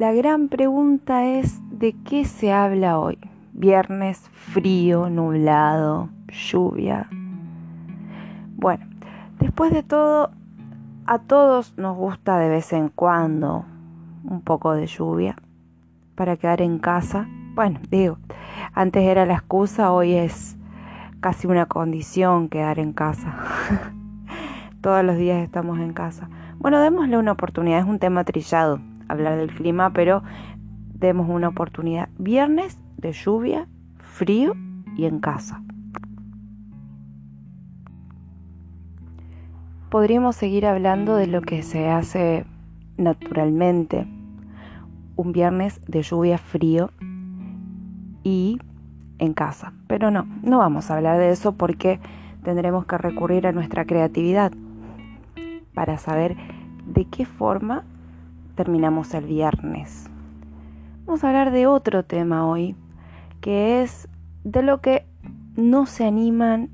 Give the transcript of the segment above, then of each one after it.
la gran pregunta es ¿de qué se habla hoy? Viernes frío, nublado, lluvia. Bueno, después de todo, a todos nos gusta de vez en cuando un poco de lluvia para quedar en casa. Bueno, digo, antes era la excusa, hoy es casi una condición quedar en casa. Todos los días estamos en casa. Bueno, démosle una oportunidad, es un tema trillado hablar del clima, pero demos una oportunidad. Viernes de lluvia, frío y en casa. Podríamos seguir hablando de lo que se hace naturalmente. Un viernes de lluvia, frío y en casa. Pero no, no vamos a hablar de eso porque tendremos que recurrir a nuestra creatividad para saber de qué forma terminamos el viernes. Vamos a hablar de otro tema hoy, que es de lo que no se animan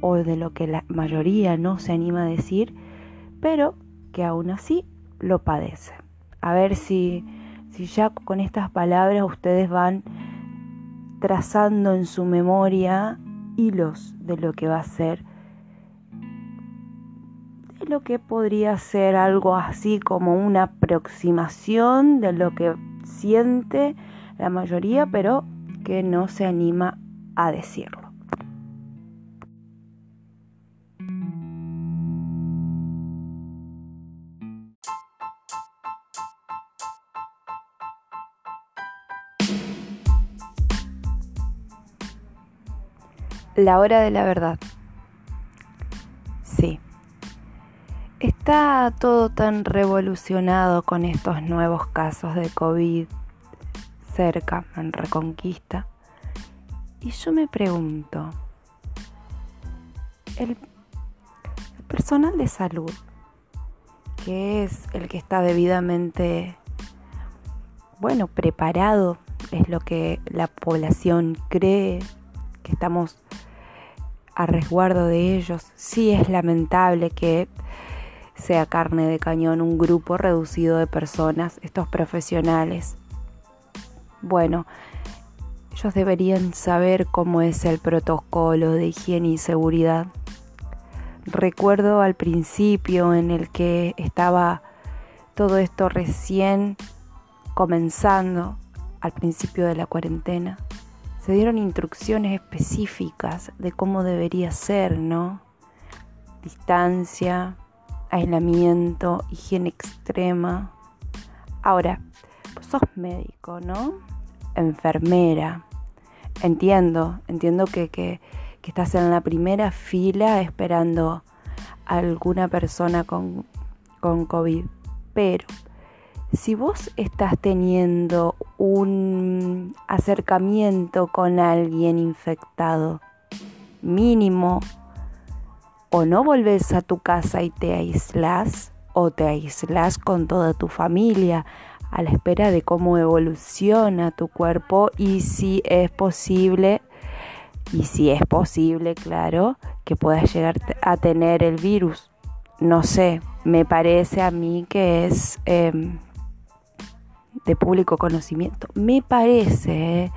o de lo que la mayoría no se anima a decir, pero que aún así lo padece. A ver si, si ya con estas palabras ustedes van trazando en su memoria hilos de lo que va a ser lo que podría ser algo así como una aproximación de lo que siente la mayoría, pero que no se anima a decirlo. La hora de la verdad. Está todo tan revolucionado con estos nuevos casos de COVID cerca, en Reconquista. Y yo me pregunto, el, personal de salud, que es el que está debidamente, bueno, preparado, es lo que la población cree, que estamos a resguardo de ellos. Sí es lamentable que sea carne de cañón un grupo reducido de personas, estos profesionales. Bueno, ellos deberían saber cómo es el protocolo de higiene y seguridad. Recuerdo al principio en el que estaba todo esto recién comenzando, al principio de la cuarentena, se dieron instrucciones específicas de cómo debería ser, ¿no? Distancia, aislamiento, higiene extrema. Ahora, pues sos médico, ¿no? Enfermera. Entiendo, entiendo que, que, que estás en la primera fila esperando a alguna persona con, con COVID. Pero si vos estás teniendo un acercamiento con alguien infectado, mínimo o no volvés a tu casa y te aislas o te aislas con toda tu familia a la espera de cómo evoluciona tu cuerpo y si es posible, y si es posible, claro, que puedas llegar a tener el virus. No sé, me parece a mí que es em, de público conocimiento. Me parece, ¿eh?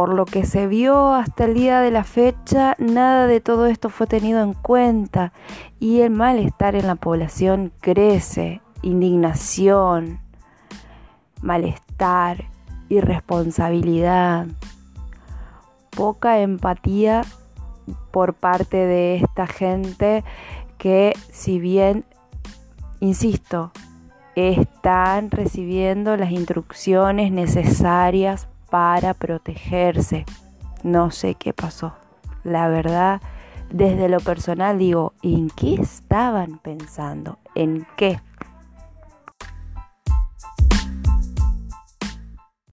Por lo que se vio hasta el día de la fecha, nada de todo esto fue tenido en cuenta. Y el malestar en la población crece, indignación, malestar, irresponsabilidad, poca empatía por parte de esta gente que si bien, insisto, están recibiendo las instrucciones necesarias para protegerse. No sé qué pasó. La verdad, desde lo personal digo, ¿en qué estaban pensando? ¿En qué?